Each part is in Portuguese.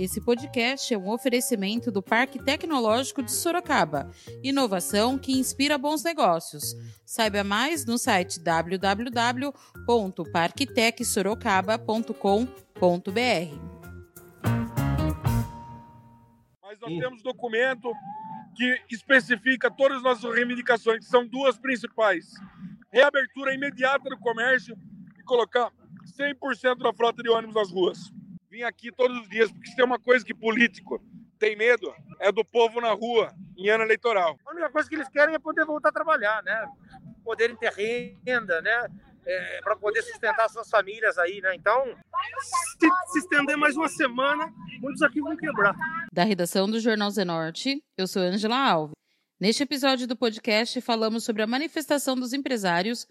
Esse podcast é um oferecimento do Parque Tecnológico de Sorocaba. Inovação que inspira bons negócios. Saiba mais no site www.parktecsorocaba.com.br. Mas nós temos documento que especifica todas as nossas reivindicações, que são duas principais. Reabertura imediata do comércio e colocar 100% da frota de ônibus nas ruas vim aqui todos os dias, porque se tem uma coisa que político tem medo, é do povo na rua, em ano eleitoral. A única coisa que eles querem é poder voltar a trabalhar, né? Poderem ter renda, né? É, para poder sustentar suas famílias aí, né? Então, se, se estender mais uma semana, muitos aqui vão quebrar. Da redação do Jornal Zenorte, eu sou Angela Alves. Neste episódio do podcast, falamos sobre a manifestação dos empresários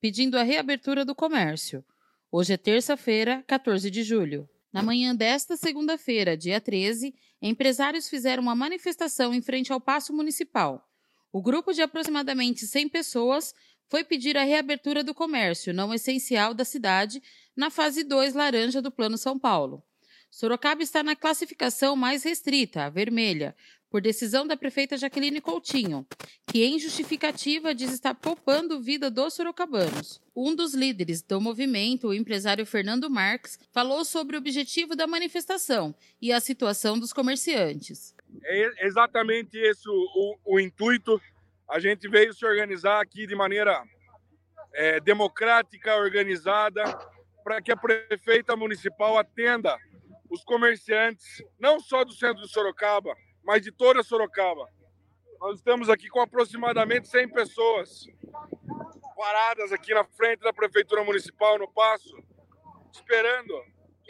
pedindo a reabertura do comércio. Hoje é terça-feira, 14 de julho. Na manhã desta segunda-feira, dia 13, empresários fizeram uma manifestação em frente ao Paço Municipal. O grupo de aproximadamente 100 pessoas foi pedir a reabertura do comércio não essencial da cidade na fase 2 laranja do Plano São Paulo. Sorocaba está na classificação mais restrita, a vermelha, por decisão da prefeita Jaqueline Coutinho, que em justificativa diz estar poupando vida dos sorocabanos. Um dos líderes do movimento, o empresário Fernando Marques, falou sobre o objetivo da manifestação e a situação dos comerciantes. É exatamente esse o, o, o intuito. A gente veio se organizar aqui de maneira é, democrática, organizada, para que a prefeita municipal atenda os comerciantes, não só do centro de Sorocaba, mas de toda Sorocaba. Nós estamos aqui com aproximadamente 100 pessoas paradas aqui na frente da Prefeitura Municipal, no Passo, esperando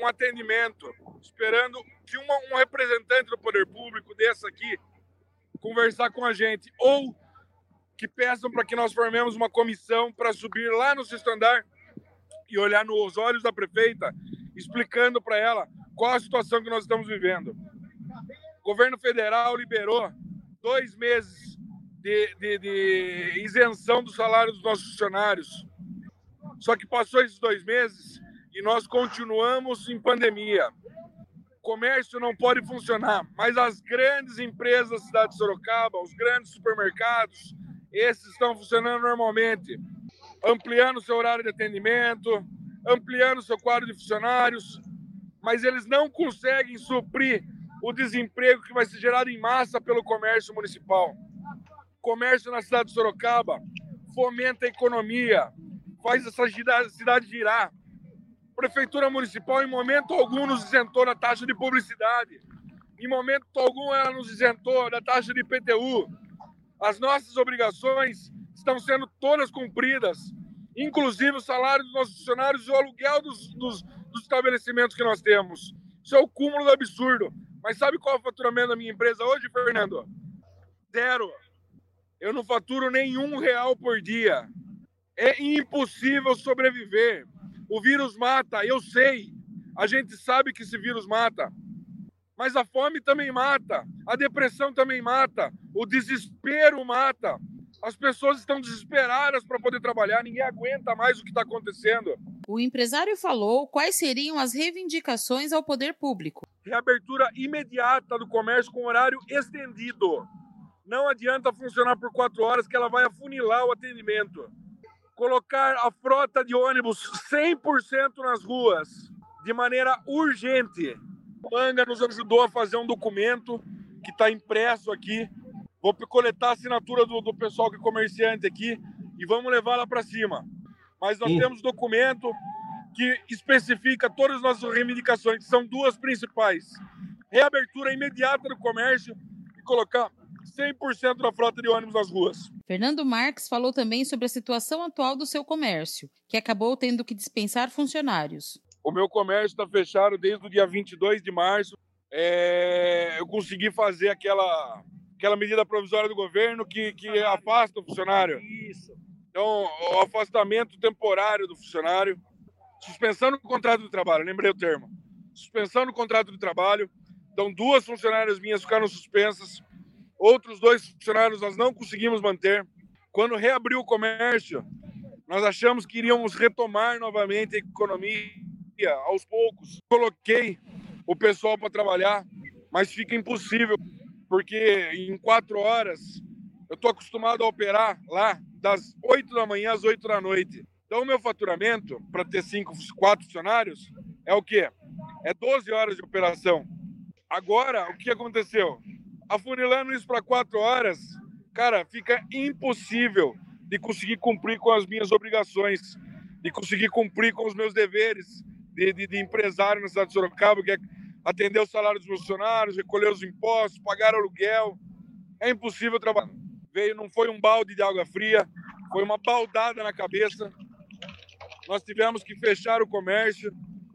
um atendimento, esperando que uma, um representante do poder público desse aqui conversar com a gente, ou que peçam para que nós formemos uma comissão para subir lá no sexto andar e olhar nos olhos da prefeita, explicando para ela qual a situação que nós estamos vivendo. O governo federal liberou dois meses de, de, de isenção do salário dos nossos funcionários. Só que passou esses dois meses e nós continuamos em pandemia. O comércio não pode funcionar, mas as grandes empresas da cidade de Sorocaba, os grandes supermercados, esses estão funcionando normalmente, ampliando seu horário de atendimento, ampliando seu quadro de funcionários, mas eles não conseguem suprir o desemprego que vai ser gerado em massa pelo comércio municipal. Comércio na cidade de Sorocaba fomenta a economia, faz essa cidade girar. Prefeitura Municipal, em momento algum, nos isentou da taxa de publicidade. Em momento algum, ela nos isentou da taxa de IPTU. As nossas obrigações estão sendo todas cumpridas, inclusive o salário dos nossos funcionários e o aluguel dos, dos, dos estabelecimentos que nós temos. Isso é o cúmulo do absurdo. Mas sabe qual é o faturamento da minha empresa hoje, Fernando? Zero. Eu não faturo nenhum real por dia. É impossível sobreviver. O vírus mata, eu sei. A gente sabe que esse vírus mata. Mas a fome também mata, a depressão também mata, o desespero mata. As pessoas estão desesperadas para poder trabalhar, ninguém aguenta mais o que está acontecendo. O empresário falou quais seriam as reivindicações ao poder público. Reabertura imediata do comércio com horário estendido. Não adianta funcionar por quatro horas que ela vai afunilar o atendimento. Colocar a frota de ônibus 100% nas ruas, de maneira urgente. O Manga nos ajudou a fazer um documento que está impresso aqui, Vou coletar a assinatura do, do pessoal que é comerciante aqui e vamos levar lá para cima. Mas nós Sim. temos documento que especifica todas as nossas reivindicações, que são duas principais. Reabertura imediata do comércio e colocar 100% da frota de ônibus nas ruas. Fernando Marques falou também sobre a situação atual do seu comércio, que acabou tendo que dispensar funcionários. O meu comércio está fechado desde o dia 22 de março. É... eu consegui fazer aquela aquela medida provisória do governo que, que afasta o funcionário. Isso. Então, o afastamento temporário do funcionário, suspensão do contrato de trabalho, lembrei o termo. Suspensão do contrato de trabalho. Então, duas funcionárias minhas ficaram suspensas, outros dois funcionários nós não conseguimos manter. Quando reabriu o comércio, nós achamos que iríamos retomar novamente a economia aos poucos. Coloquei o pessoal para trabalhar, mas fica impossível, porque em quatro horas eu estou acostumado a operar lá das 8 da manhã às 8 da noite. Então, o meu faturamento, para ter cinco, quatro funcionários, é o quê? É 12 horas de operação. Agora, o que aconteceu? Afunilando isso para quatro horas, cara, fica impossível de conseguir cumprir com as minhas obrigações, de conseguir cumprir com os meus deveres de, de, de empresário na cidade de Sorocaba, que é atender o salário dos funcionários, recolher os impostos, pagar aluguel. É impossível trabalhar. Veio, não foi um balde de água fria, foi uma baldada na cabeça. Nós tivemos que fechar o comércio,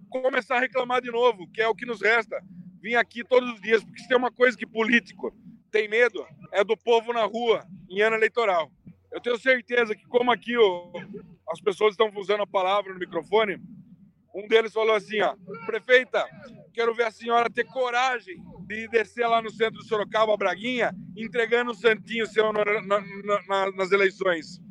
começar a reclamar de novo, que é o que nos resta. Vim aqui todos os dias, porque se tem uma coisa que político tem medo, é do povo na rua, em ano eleitoral. Eu tenho certeza que, como aqui o, as pessoas estão usando a palavra no microfone, um deles falou assim: ó, prefeita, quero ver a senhora ter coragem de descer lá no centro de Sorocaba, Braguinha, entregando o santinho seu na, na, na, nas eleições.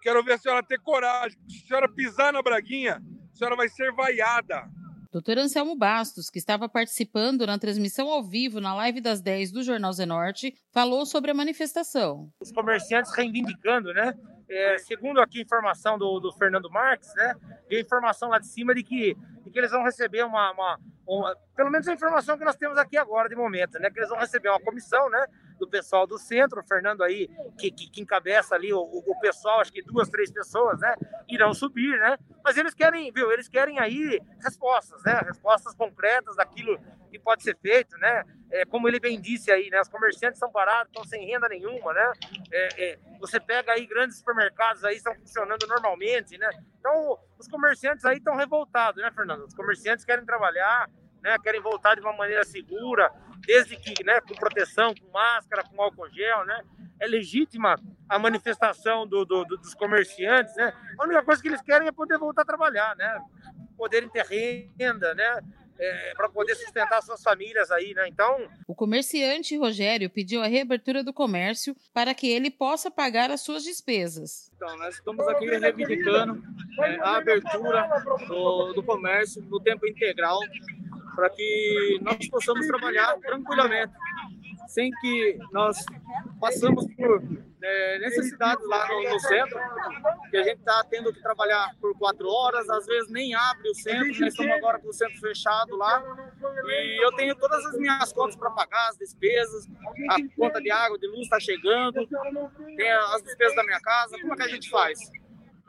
Quero ver a senhora ter coragem. Se a senhora pisar na Braguinha, a senhora vai ser vaiada. Doutor Anselmo Bastos, que estava participando na transmissão ao vivo na live das 10 do Jornal Zenorte, falou sobre a manifestação. Os comerciantes reivindicando, né? É, segundo aqui informação do, do Fernando Marques, né? A informação lá de cima de que, de que eles vão receber uma, uma, uma, Pelo menos a informação que nós temos aqui agora, de momento, né? Que eles vão receber uma comissão, né? do pessoal do centro, o Fernando aí, que, que, que encabeça ali o, o, pessoal, acho que duas, três pessoas, né, irão subir, né? Mas eles querem, viu, eles querem aí respostas, né? Respostas concretas daquilo pode ser feito, né? É, como ele bem disse aí, né? Os comerciantes são parados, estão sem renda nenhuma, né? É, é, você pega aí grandes supermercados aí, estão funcionando normalmente, né? Então, os comerciantes aí estão revoltados, né, Fernando? Os comerciantes querem trabalhar, né? Querem voltar de uma maneira segura, desde que, né, com proteção, com máscara, com álcool gel, né? É legítima a manifestação do, do, do, dos comerciantes, né? A única coisa que eles querem é poder voltar a trabalhar, né? Poderem ter renda, né? É, para poder sustentar suas famílias aí, né? Então. O comerciante Rogério pediu a reabertura do comércio para que ele possa pagar as suas despesas. Então, nós estamos aqui reivindicando é, a abertura do, do comércio no tempo integral para que nós possamos trabalhar tranquilamente, sem que nós passamos por é, necessidades lá no, no, centro, que a gente está tendo que trabalhar por quatro horas, às vezes nem abre o centro, nós estamos agora com o centro fechado lá, e eu tenho todas as minhas contas para pagar, as despesas, a conta de água, de luz está chegando, tem as despesas da minha casa, como é que a gente faz?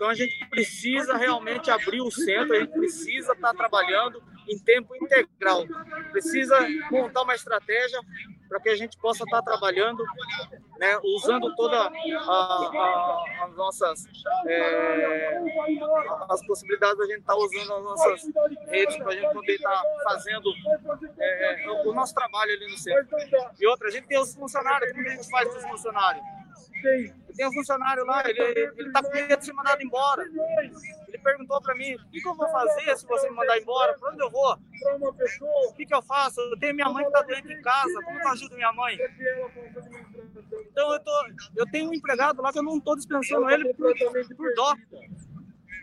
Então a gente precisa realmente abrir o centro, a gente precisa estar tá trabalhando em tempo integral. Precisa montar uma estratégia para que a gente possa estar trabalhando, né, usando toda as nossas é, as possibilidades da gente estar usando as nossas redes para a gente poder estar fazendo é, o nosso trabalho ali no centro. E outra, a gente tem os funcionários, como a gente faz com os funcionários? Tem um funcionário lá, ele, ele tá com medo de ser mandado embora. Perguntou para mim, o que, eu vou fazer se você me mandar embora? Para onde eu vou? O que, que eu faço? Eu tenho minha mãe que tá doente em casa, como que eu ajudo minha mãe? Então eu, tô, eu tenho um empregado lá que eu não estou dispensando ele por, por dó.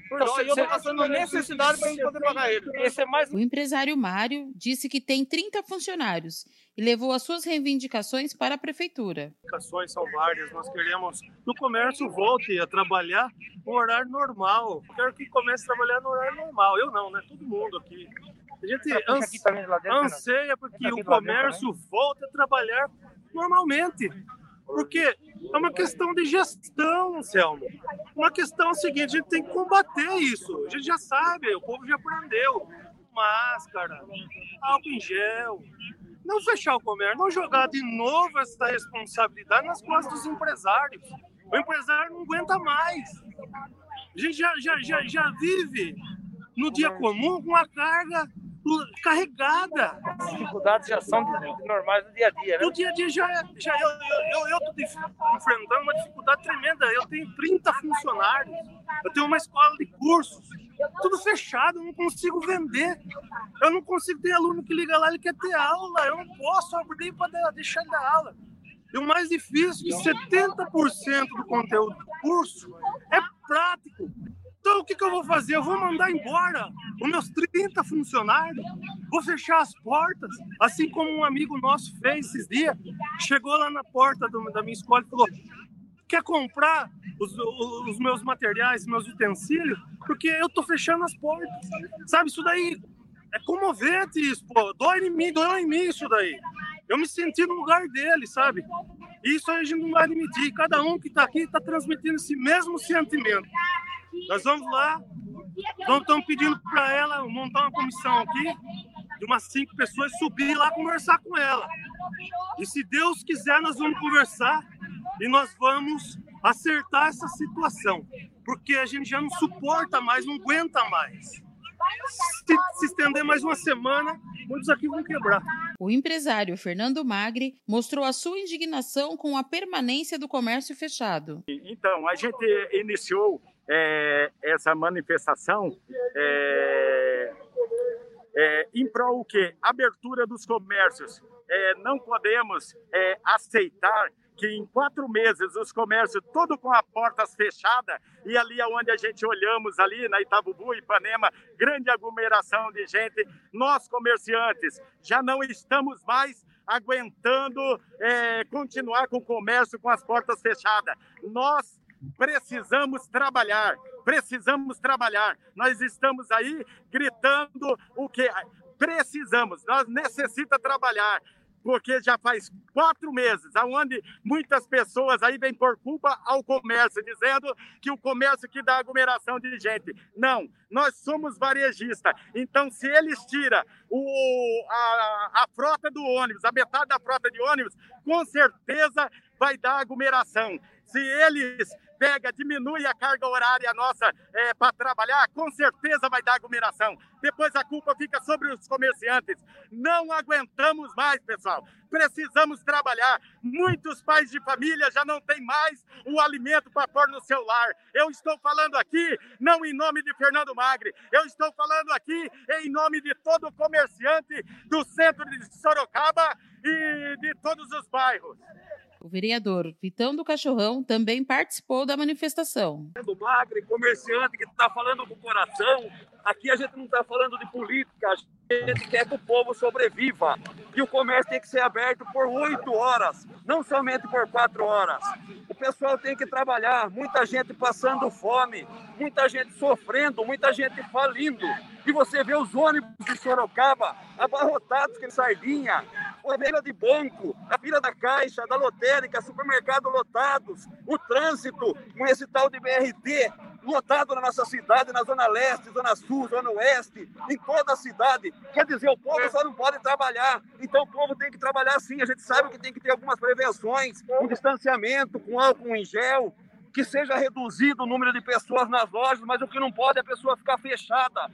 Por dó, e eu estou passando necessidade para poder pagar ele. Esse é mais... O empresário Mário disse que tem 30 funcionários e levou as suas reivindicações para a prefeitura. Reivindicações são várias. Nós queremos que o comércio volte a trabalhar no horário normal. Eu quero que comece a trabalhar no horário normal. Eu não, né? Todo mundo aqui. A gente ans... anseia porque o comércio volte a trabalhar normalmente. Porque é uma questão de gestão, Anselmo. Uma questão seguinte, a gente tem que combater isso. A gente já sabe, o povo já aprendeu. Máscara, álcool em gel. Não fechar o comércio, não jogar de novo essa responsabilidade nas costas dos empresários. O empresário não aguenta mais. A gente já, já, já, já vive no dia comum com uma carga carregada. As dificuldades já são normais do dia a dia, né? Do dia a dia já, já eu, eu, eu, eu enfrentando uma dificuldade tremenda. Eu tenho 30 funcionários, eu tenho uma escola de cursos, tudo fechado, eu não consigo vender. Eu não consigo ter aluno que liga lá, ele quer ter aula, eu não posso abrir para deixar ele dar aula. E o mais difícil é que 70% do conteúdo do curso é prático. Então o que, que eu vou fazer? Eu vou mandar embora os meus 30 funcionários, vou fechar as portas, assim como um amigo nosso fez esses dias. Chegou lá na porta do, da minha escola e falou: quer comprar os, os, meus materiais, meus utensílios? Porque eu tô fechando as portas. Sabe, isso daí é comovente, isso, pô. Dói em mim, dói em mim isso daí. Eu me senti no lugar dele, sabe? Isso a gente não vai admitir. Cada um que está aqui está transmitindo esse mesmo sentimento. Nós vamos lá, nós estamos pedindo para ela montar uma comissão aqui, de umas cinco pessoas, subir lá conversar com ela. E se Deus quiser, nós vamos conversar e nós vamos acertar essa situação. Porque a gente já não suporta mais, não aguenta mais. Se, se estender mais uma semana, muitos aqui vão quebrar. O empresário Fernando Magri mostrou a sua indignação com a permanência do comércio fechado. Então, a gente iniciou é, essa manifestação é, é, em prol o quê? Abertura dos comércios. É, não podemos é, aceitar que em quatro meses os comércios tudo com as portas fechadas e ali aonde a gente olhamos ali na Itabubu, Ipanema, grande aglomeração de gente, nós comerciantes já não estamos mais aguentando é, continuar com o comércio com as portas fechadas. Nós precisamos trabalhar, precisamos trabalhar. Nós estamos aí gritando o que precisamos, nós necessita trabalhar porque já faz quatro meses, aonde muitas pessoas aí vêm por culpa ao comércio, dizendo que o comércio que dá aglomeração de gente. Não, nós somos varejistas. Então, se eles tiram o, a, a frota do ônibus, a metade da frota de ônibus, com certeza vai dar aglomeração. Se eles pega, diminui a carga horária nossa é, para trabalhar, com certeza vai dar aglomeração. Depois a culpa fica sobre os comerciantes. Não aguentamos mais, pessoal. Precisamos trabalhar. Muitos pais de família já não têm mais o alimento para pôr no seu lar. Eu estou falando aqui não em nome de Fernando Magre, eu estou falando aqui em nome de todo comerciante do centro de Sorocaba e de todos os bairros. O vereador Vitão do Cachorrão também participou da manifestação. Do Magre, comerciante que está falando com o coração. Aqui a gente não está falando de política, a gente quer que o povo sobreviva. E o comércio tem que ser aberto por oito horas, não somente por quatro horas. O pessoal tem que trabalhar, muita gente passando fome, muita gente sofrendo, muita gente falindo. E você vê os ônibus de Sorocaba abarrotados com sardinha, a fila de banco, a fila da caixa, da lotérica, supermercado lotados, o trânsito com esse tal de BRT lotado na nossa cidade, na Zona Leste, Zona Sul, Zona Oeste, em toda a cidade. Quer dizer, o povo só não pode trabalhar. Então o povo tem que trabalhar sim. A gente sabe que tem que ter algumas prevenções, um distanciamento com álcool em gel, que seja reduzido o número de pessoas nas lojas, mas o que não pode é a pessoa ficar fechada.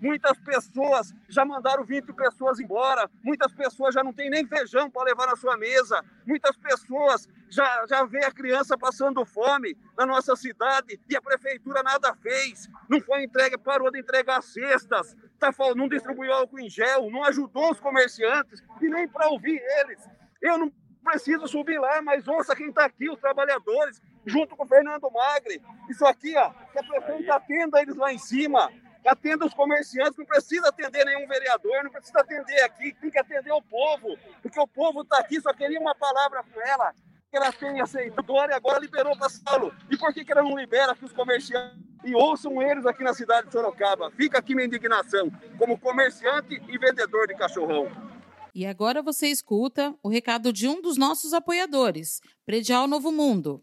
Muitas pessoas já mandaram 20 pessoas embora, muitas pessoas já não têm nem feijão para levar na sua mesa, muitas pessoas já, já vê a criança passando fome na nossa cidade e a prefeitura nada fez, não foi entregue, parou de entregar cestas, tá, não distribuiu álcool em gel, não ajudou os comerciantes e nem para ouvir eles. Eu não preciso subir lá, mas ouça quem está aqui, os trabalhadores, junto com o Fernando Magre. Isso aqui, ó, que a prefeita atenda eles lá em cima atenda os comerciantes, não precisa atender nenhum vereador, não precisa atender aqui, tem que atender o povo, porque o povo está aqui, só queria uma palavra com ela, que ela tem aceitadora e agora liberou para Saulo. E por que, que ela não libera aqui os comerciantes? E ouçam eles aqui na cidade de Sorocaba. Fica aqui minha indignação, como comerciante e vendedor de cachorrão. E agora você escuta o recado de um dos nossos apoiadores, Predial Novo Mundo.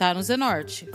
tá no Zenorte.